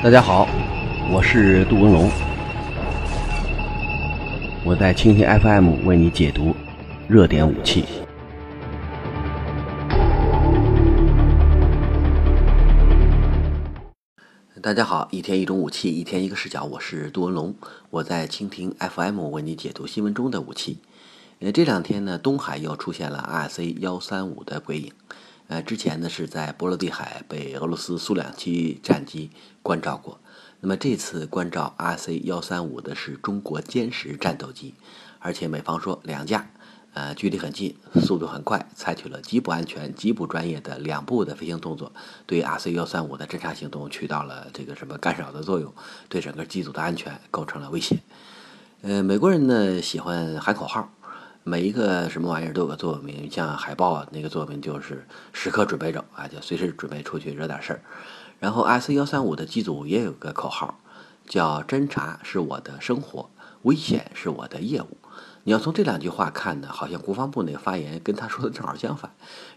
大家好，我是杜文龙，我在蜻蜓 FM 为你解读热点武器。大家好，一天一种武器，一天一个视角，我是杜文龙，我在蜻蜓 FM 为你解读新闻中的武器。呃，这两天呢，东海又出现了 RC 幺三五的鬼影。呃，之前呢是在波罗的海被俄罗斯苏两七战机关照过，那么这次关照 RC 幺三五的是中国歼十战斗机，而且美方说两架，呃，距离很近，速度很快，采取了极不安全、极不专业的两步的飞行动作，对 RC 幺三五的侦察行动起到了这个什么干扰的作用，对整个机组的安全构成了威胁。呃，美国人呢喜欢喊口号。每一个什么玩意儿都有个座右铭，像海报啊，那个座右铭就是时刻准备着啊，就随时准备出去惹点事儿。然后 S 幺三五的机组也有个口号，叫侦查是我的生活，危险是我的业务。你要从这两句话看呢，好像国防部那个发言跟他说的正好相反。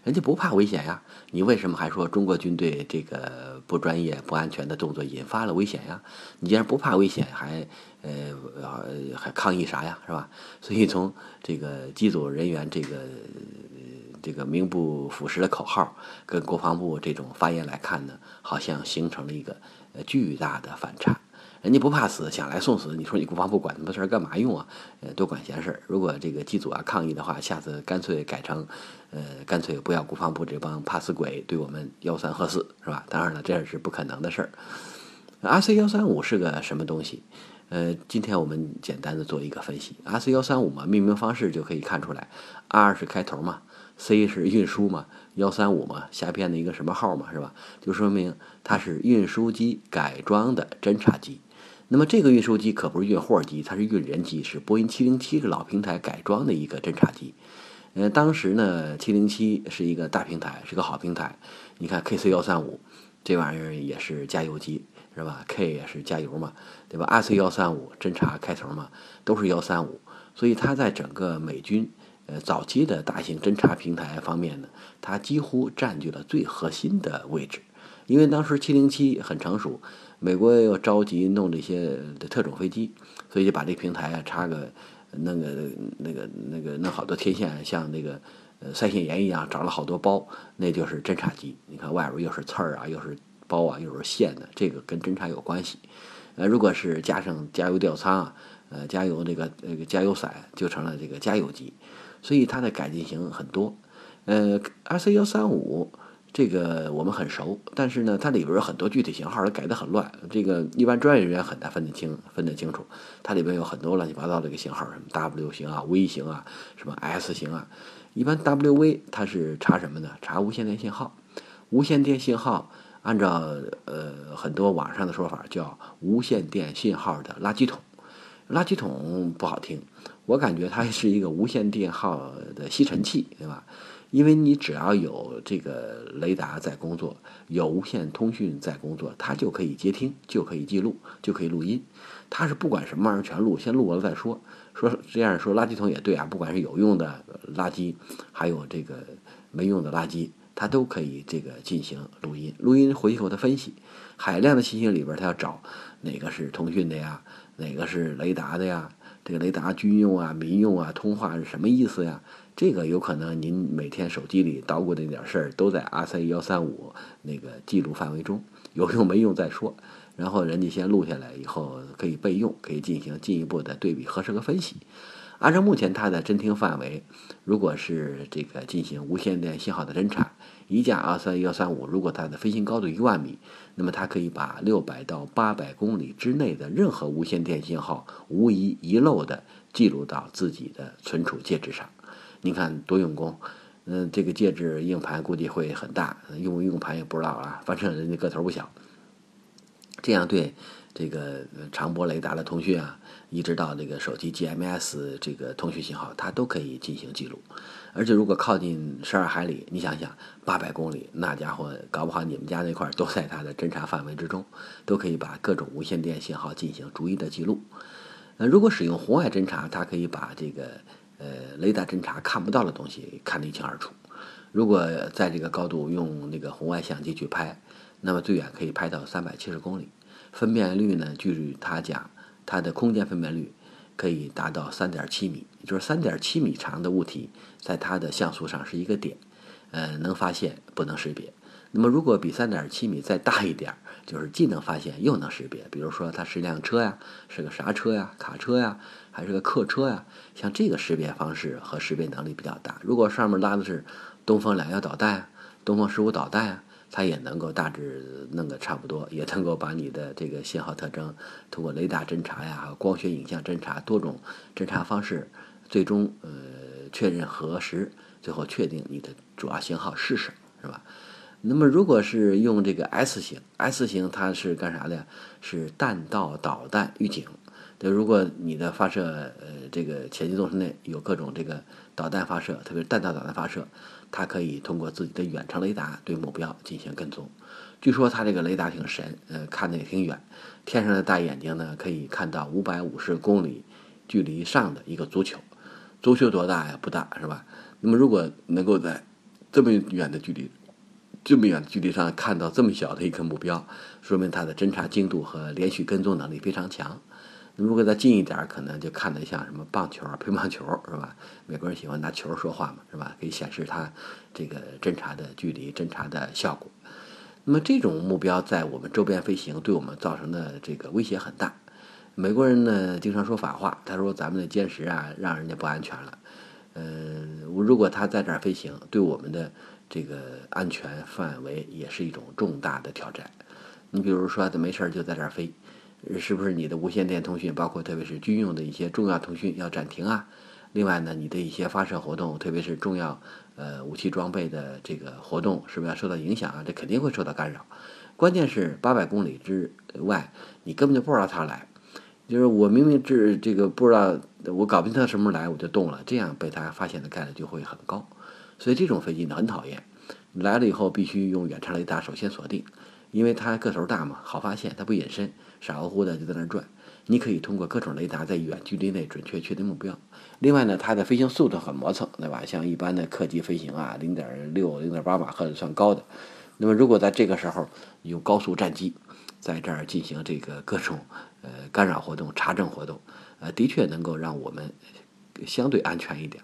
人家不怕危险呀，你为什么还说中国军队这个不专业、不安全的动作引发了危险呀？你既然不怕危险，还呃还抗议啥呀，是吧？所以从这个机组人员这个这个名不副实的口号跟国防部这种发言来看呢，好像形成了一个巨大的反差。人家不怕死，想来送死。你说你国防部管那么事儿干嘛用啊？呃，多管闲事儿。如果这个机组啊抗议的话，下次干脆改成，呃，干脆不要国防部这帮怕死鬼对我们吆三喝四，是吧？当然了，这是不可能的事儿。R C 幺三五是个什么东西？呃，今天我们简单的做一个分析。R C 幺三五嘛，命名方式就可以看出来，R 是开头嘛，C 是运输嘛，幺三五嘛，下边的一个什么号嘛，是吧？就说明它是运输机改装的侦察机。那么这个运输机可不是运货机，它是运人机，是波音707个老平台改装的一个侦察机。呃，当时呢，707是一个大平台，是个好平台。你看 KC 幺三五这玩意儿也是加油机，是吧？K 也是加油嘛，对吧？RC 幺三五侦察开头嘛，都是幺三五，所以它在整个美军呃早期的大型侦察平台方面呢，它几乎占据了最核心的位置。因为当时707很成熟。美国又着急弄这些特种飞机，所以就把这平台啊插个弄个那个那个弄好多天线，像那个呃腮腺炎一样长了好多包，那就是侦察机。你看外边又是刺儿啊，又是包啊，又是线的，这个跟侦察有关系。呃，如果是加上加油吊舱啊，呃，加油那个那个加油伞，就成了这个加油机。所以它的改进型很多。呃，RC 幺三五。这个我们很熟，但是呢，它里边有很多具体型号，它改得很乱。这个一般专业人员很难分得清、分得清楚。它里边有很多乱七八糟的一个型号，什么 W 型啊、V 型啊、什么 S 型啊。一般 WV 它是查什么呢？查无线电信号。无线电信号按照呃很多网上的说法叫无线电信号的垃圾桶。垃圾桶不好听，我感觉它是一个无线电号的吸尘器，对吧？因为你只要有这个雷达在工作，有无线通讯在工作，它就可以接听，就可以记录，就可以录音。它是不管什么玩意儿全录，先录完了再说。说这样说垃圾桶也对啊，不管是有用的垃圾，还有这个没用的垃圾，它都可以这个进行录音。录音回去后它分析海量的信息里边，它要找哪个是通讯的呀，哪个是雷达的呀？这个雷达军用啊、民用啊，通话是什么意思呀？这个有可能您每天手机里捣鼓的那点事儿都在 RC 幺三五那个记录范围中，有用没用再说。然后人家先录下来以后可以备用，可以进行进一步的对比核实和分析。按照目前它的侦听范围，如果是这个进行无线电信号的侦查，一架 RC 幺三五如果它的飞行高度一万米，那么它可以把六百到八百公里之内的任何无线电信号无一遗漏的记录到自己的存储介质上。你看多用功，嗯，这个介质硬盘估计会很大，用不用盘也不知道啊。反正人家个头不小，这样对这个长波雷达的通讯啊，一直到这个手机 GMS 这个通讯信号，它都可以进行记录。而且如果靠近十二海里，你想想八百公里，那家伙搞不好你们家那块都在它的侦察范围之中，都可以把各种无线电信号进行逐一的记录。呃，如果使用红外侦察，它可以把这个。呃，雷达侦察看不到的东西看得一清二楚。如果在这个高度用那个红外相机去拍，那么最远可以拍到三百七十公里。分辨率呢，据他讲，它的空间分辨率可以达到三点七米，也就是三点七米长的物体，在它的像素上是一个点，呃，能发现不能识别。那么如果比三点七米再大一点，就是既能发现又能识别。比如说它是辆车呀，是个啥车呀，卡车呀，还是个客车呀？像这个识别方式和识别能力比较大。如果上面拉的是东风两幺导弹啊、东风十五导弹啊，它也能够大致弄个差不多，也能够把你的这个信号特征通过雷达侦查呀、光学影像侦查多种侦查方式，最终呃确认核实，最后确定你的主要型号是什么，是吧？那么，如果是用这个 S 型，S 型它是干啥的？是弹道导弹预警。对，如果你的发射呃这个潜进纵深内有各种这个导弹发射，特别是弹道导弹发射，它可以通过自己的远程雷达对目标进行跟踪。据说它这个雷达挺神，呃，看的也挺远，天上的大眼睛呢可以看到五百五十公里距离上的一个足球。足球多大呀？不大，是吧？那么如果能够在这么远的距离，这么远的距离上看到这么小的一个目标，说明它的侦察精度和连续跟踪能力非常强。如果再近一点，可能就看得像什么棒球、乒乓球，是吧？美国人喜欢拿球说话嘛，是吧？可以显示它这个侦察的距离、侦察的效果。那么这种目标在我们周边飞行，对我们造成的这个威胁很大。美国人呢经常说反话，他说咱们的歼十啊，让人家不安全了。嗯，如果他在这儿飞行，对我们的。这个安全范围也是一种重大的挑战。你比如说，他没事儿就在这儿飞，是不是你的无线电通讯，包括特别是军用的一些重要通讯要暂停啊？另外呢，你的一些发射活动，特别是重要呃武器装备的这个活动，是不是要受到影响啊？这肯定会受到干扰。关键是八百公里之外，你根本就不知道他来。就是我明明这这个不知道，我搞不清他什么时候来，我就动了，这样被他发现的概率就会很高。所以这种飞机呢很讨厌，来了以后必须用远程雷达首先锁定，因为它个头大嘛，好发现，它不隐身，傻乎乎的就在那转。你可以通过各种雷达在远距离内准确确定目标。另外呢，它的飞行速度很磨蹭，对吧？像一般的客机飞行啊，零点六、零点八马赫算高的。那么如果在这个时候有高速战机在这儿进行这个各种呃干扰活动、查证活动，呃，的确能够让我们相对安全一点。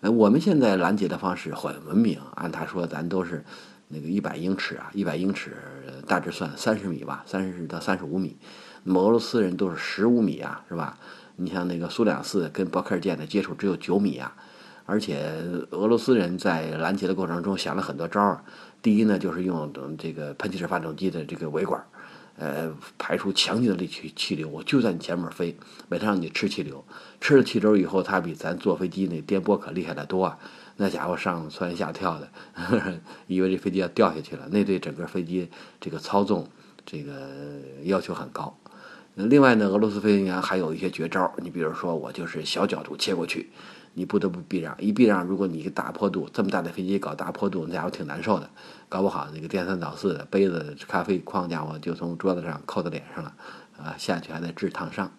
呃，我们现在拦截的方式很文明，按他说，咱都是那个一百英尺啊，一百英尺大致算三十米吧，三十到三十五米。那么俄罗斯人都是十五米啊，是吧？你像那个苏两四跟伯克尔舰的接触只有九米啊，而且俄罗斯人在拦截的过程中想了很多招儿。第一呢，就是用这个喷气式发动机的这个尾管。呃，排出强劲的力气气流，我就在你前面飞，为了让你吃气流，吃了气流以后，它比咱坐飞机那颠簸可厉害得多啊！那家伙上蹿下跳的，以为这飞机要掉下去了，那对整个飞机这个操纵这个要求很高。另外呢，俄罗斯飞行员还有一些绝招，你比如说，我就是小角度切过去。你不得不避让，一避让，如果你大坡度这么大的飞机搞大坡度，那家伙挺难受的，搞不好那个颠三倒四的杯子、咖啡框家伙就从桌子上扣到脸上了，啊，下去还得治烫伤。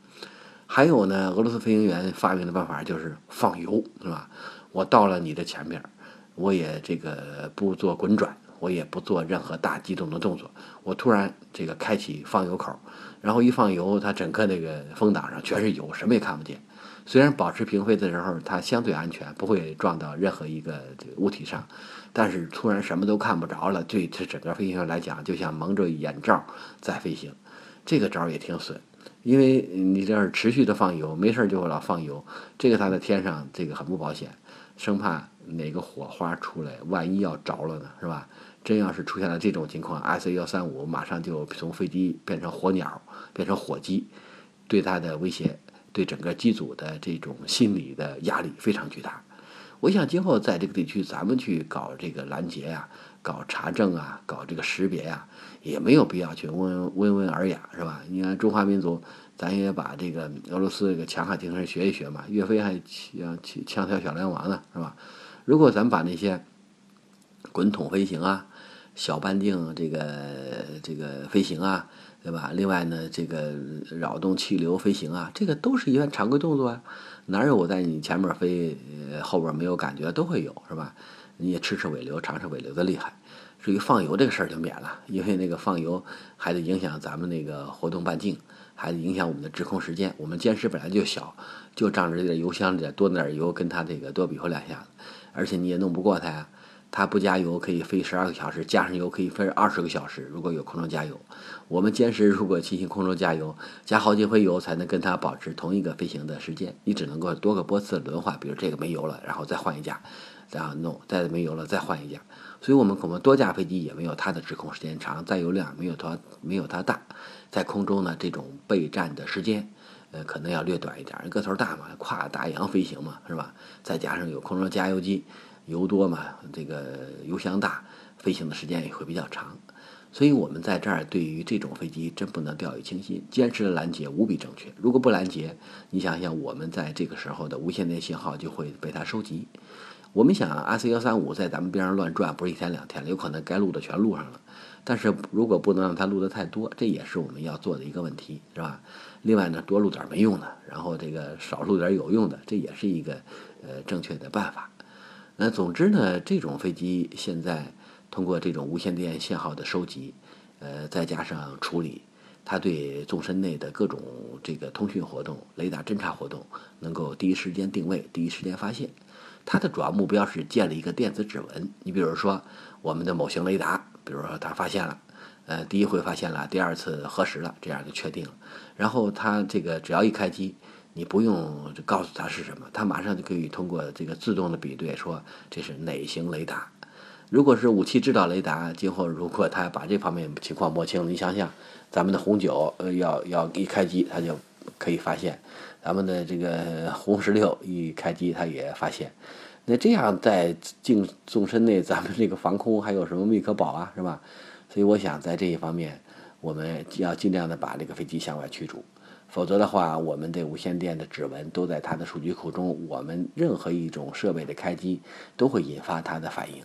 还有呢，俄罗斯飞行员发明的办法就是放油，是吧？我到了你的前面，我也这个不做滚转，我也不做任何大机动的动作，我突然这个开启放油口，然后一放油，它整个那个风挡上全是油，什么也看不见。虽然保持平飞的时候它相对安全，不会撞到任何一个这个物体上，但是突然什么都看不着了，对这整个飞行员来讲，就像蒙着眼罩在飞行，这个招也挺损。因为你这样持续的放油，没事就会老放油，这个它在天上这个很不保险，生怕哪个火花出来，万一要着了呢，是吧？真要是出现了这种情况，S 幺三五马上就从飞机变成火鸟，变成火鸡，对它的威胁。对整个机组的这种心理的压力非常巨大。我想今后在这个地区，咱们去搞这个拦截呀、搞查证啊、搞这个识别呀，也没有必要去温温文尔雅，是吧？你看中华民族，咱也把这个俄罗斯这个强悍精神学一学嘛。岳飞还枪枪挑小梁王呢，是吧？如果咱把那些滚筒飞行啊、小半径这个这个飞行啊，对吧？另外呢，这个扰动气流飞行啊，这个都是一般常规动作啊。哪有我在你前面飞，后边没有感觉，都会有，是吧？你也吃吃尾流，尝尝尾流的厉害。至于放油这个事儿就免了，因为那个放油还得影响咱们那个活动半径，还得影响我们的滞空时间。我们歼十本来就小，就仗着这点油箱里多那点油，跟它这个多比划两下子，而且你也弄不过它呀。它不加油可以飞十二个小时，加上油可以飞二十个小时。如果有空中加油，我们歼十如果进行空中加油，加好几回油才能跟它保持同一个飞行的时间。你只能够多个波次轮换，比如这个没油了，然后再换一架，然后弄再没油了再换一架。所以我们可能多架飞机也没有它的滞空时间长，载油量没有它没有它大，在空中呢这种备战的时间，呃可能要略短一点。个头大嘛，跨大洋飞行嘛，是吧？再加上有空中加油机。油多嘛，这个油箱大，飞行的时间也会比较长，所以我们在这儿对于这种飞机真不能掉以轻心，坚持拦截无比正确。如果不拦截，你想想我们在这个时候的无线电信号就会被它收集。我们想，R C 幺三五在咱们边上乱转，不是一天两天了，有可能该录的全录上了。但是如果不能让它录的太多，这也是我们要做的一个问题，是吧？另外呢，多录点没用的，然后这个少录点有用的，这也是一个呃正确的办法。那总之呢，这种飞机现在通过这种无线电信号的收集，呃，再加上处理，它对纵深内的各种这个通讯活动、雷达侦察活动，能够第一时间定位、第一时间发现。它的主要目标是建立一个电子指纹。你比如说，我们的某型雷达，比如说它发现了，呃，第一回发现了，第二次核实了，这样就确定了。然后它这个只要一开机。你不用告诉他是什么，他马上就可以通过这个自动的比对说这是哪型雷达。如果是武器制导雷达，今后如果他把这方面情况摸清，你想想，咱们的红九呃要要一开机，它就可以发现；咱们的这个红十六一开机，它也发现。那这样在近纵深内，咱们这个防空还有什么密可保啊，是吧？所以我想在这一方面，我们要尽量的把这个飞机向外驱逐。否则的话，我们的无线电的指纹都在它的数据库中，我们任何一种设备的开机都会引发它的反应，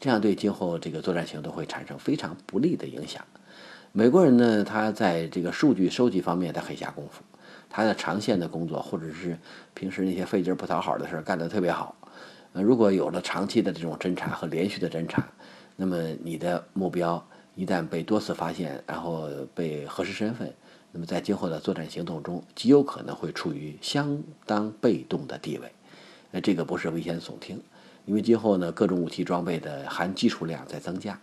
这样对今后这个作战行动会产生非常不利的影响。美国人呢，他在这个数据收集方面他很下功夫，他的长线的工作或者是平时那些费劲不讨好的事儿干得特别好。呃，如果有了长期的这种侦查和连续的侦查，那么你的目标一旦被多次发现，然后被核实身份。那么在今后的作战行动中，极有可能会处于相当被动的地位。那这个不是危言耸听，因为今后呢，各种武器装备的含技术量在增加，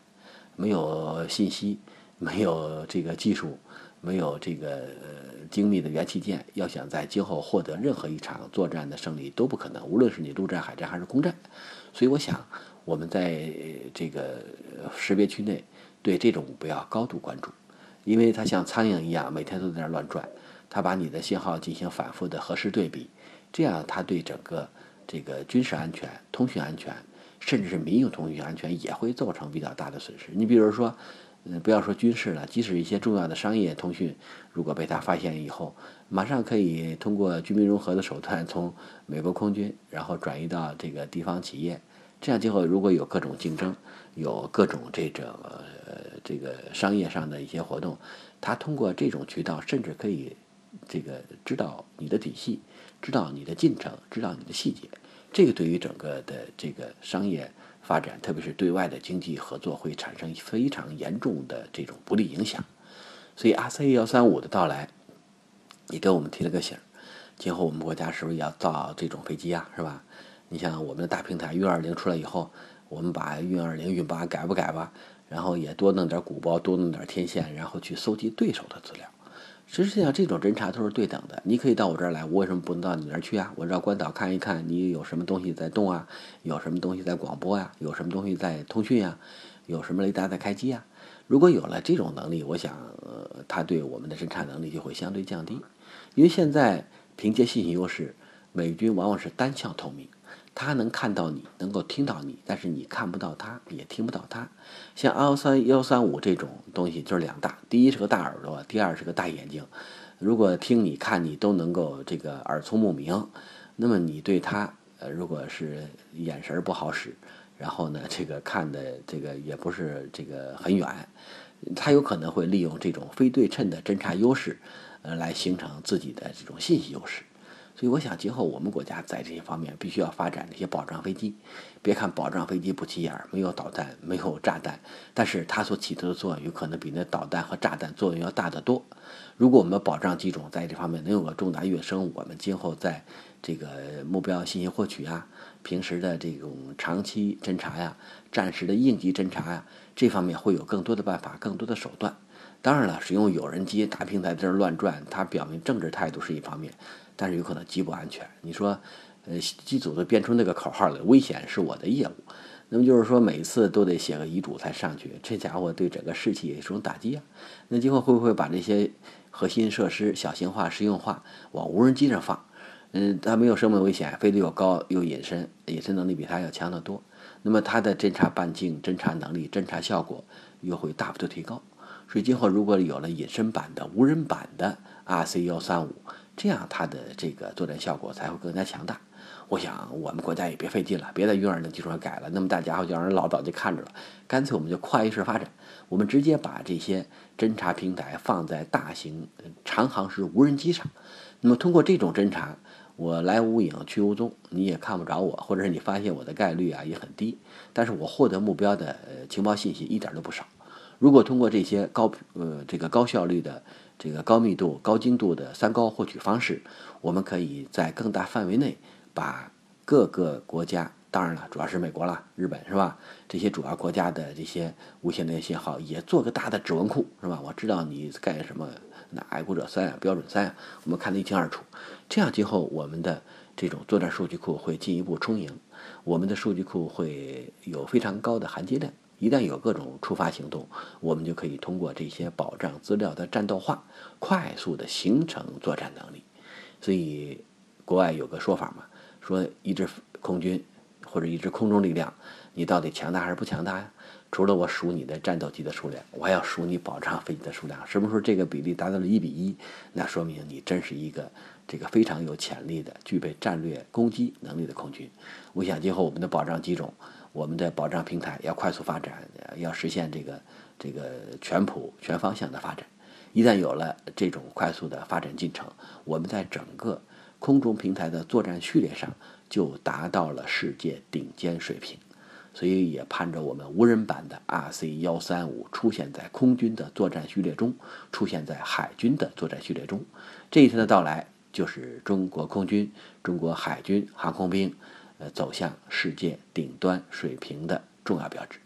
没有信息，没有这个技术，没有这个精密的元器件，要想在今后获得任何一场作战的胜利都不可能。无论是你陆战、海战还是空战，所以我想我们在这个识别区内对这种不要高度关注。因为它像苍蝇一样，每天都在那乱转，它把你的信号进行反复的核实对比，这样它对整个这个军事安全、通讯安全，甚至是民用通讯安全也会造成比较大的损失。你比如说，嗯，不要说军事了，即使一些重要的商业通讯，如果被他发现以后，马上可以通过军民融合的手段，从美国空军然后转移到这个地方企业，这样今后如果有各种竞争，有各种这种。这个商业上的一些活动，他通过这种渠道，甚至可以这个知道你的底细，知道你的进程，知道你的细节。这个对于整个的这个商业发展，特别是对外的经济合作，会产生非常严重的这种不利影响。所以，RC 幺三五的到来，也给我们提了个醒：今后我们国家是不是要造这种飞机啊？是吧？你像我们的大平台运二零出来以后，我们把运二零、运八改不改吧？然后也多弄点鼓包，多弄点天线，然后去搜集对手的资料。实际上，这种侦查都是对等的。你可以到我这儿来，我为什么不能到你那儿去啊？我绕关岛看一看，你有什么东西在动啊？有什么东西在广播呀？有什么东西在通讯呀？有什么雷达在开机呀？如果有了这种能力，我想，呃，它对我们的侦察能力就会相对降低。因为现在凭借信息优势，美军往往是单向透明。他能看到你，能够听到你，但是你看不到他，也听不到他。像幺三幺三五这种东西就是两大，第一是个大耳朵，第二是个大眼睛。如果听你看你都能够这个耳聪目明，那么你对他呃，如果是眼神不好使，然后呢这个看的这个也不是这个很远，他有可能会利用这种非对称的侦察优势，呃，来形成自己的这种信息优势。所以我想，今后我们国家在这些方面必须要发展这些保障飞机。别看保障飞机不起眼儿，没有导弹，没有炸弹，但是它所起到的作用有可能比那导弹和炸弹作用要大得多。如果我们保障机种在这方面能有个重大跃升，我们今后在这个目标信息获取啊、平时的这种长期侦查呀、战时的应急侦查呀，这方面会有更多的办法、更多的手段。当然了，使用有人机大平台在这乱转，它表明政治态度是一方面，但是有可能极不安全。你说，呃，机组都编出那个口号了，危险是我的业务，那么就是说每次都得写个遗嘱才上去，这家伙对整个士气也是种打击啊。那今后会不会把这些核心设施小型化、实用化，往无人机上放？嗯，它没有生命危险，飞得又高又隐身，隐身能力比它要强得多。那么它的侦察半径、侦察能力、侦察效果又会大幅度提高。所以今后如果有了隐身版的、无人版的 RC 幺三五，这样它的这个作战效果才会更加强大。我想我们国家也别费劲了，别在运二的基础上改了，那么大家伙就让人老早就看着了。干脆我们就跨越式发展，我们直接把这些侦察平台放在大型长航时无人机上。那么通过这种侦察，我来无影去无踪，你也看不着我，或者是你发现我的概率啊也很低。但是我获得目标的情报信息一点都不少。如果通过这些高呃这个高效率的这个高密度高精度的三高获取方式，我们可以在更大范围内把各个国家，当然了，主要是美国了，日本是吧？这些主要国家的这些无线电信号也做个大的指纹库是吧？我知道你干什么，那爱国者三啊，标准三啊，我们看得一清二楚。这样今后我们的这种作战数据库会进一步充盈，我们的数据库会有非常高的含金量。一旦有各种触发行动，我们就可以通过这些保障资料的战斗化，快速的形成作战能力。所以，国外有个说法嘛，说一支空军或者一支空中力量，你到底强大还是不强大呀？除了我数你的战斗机的数量，我还要数你保障飞机的数量。什么时候这个比例达到了一比一，那说明你真是一个这个非常有潜力的、具备战略攻击能力的空军。我想今后我们的保障机种。我们的保障平台要快速发展，要实现这个这个全谱全方向的发展。一旦有了这种快速的发展进程，我们在整个空中平台的作战序列上就达到了世界顶尖水平。所以也盼着我们无人版的 RC 幺三五出现在空军的作战序列中，出现在海军的作战序列中。这一天的到来，就是中国空军、中国海军航空兵。走向世界顶端水平的重要标志。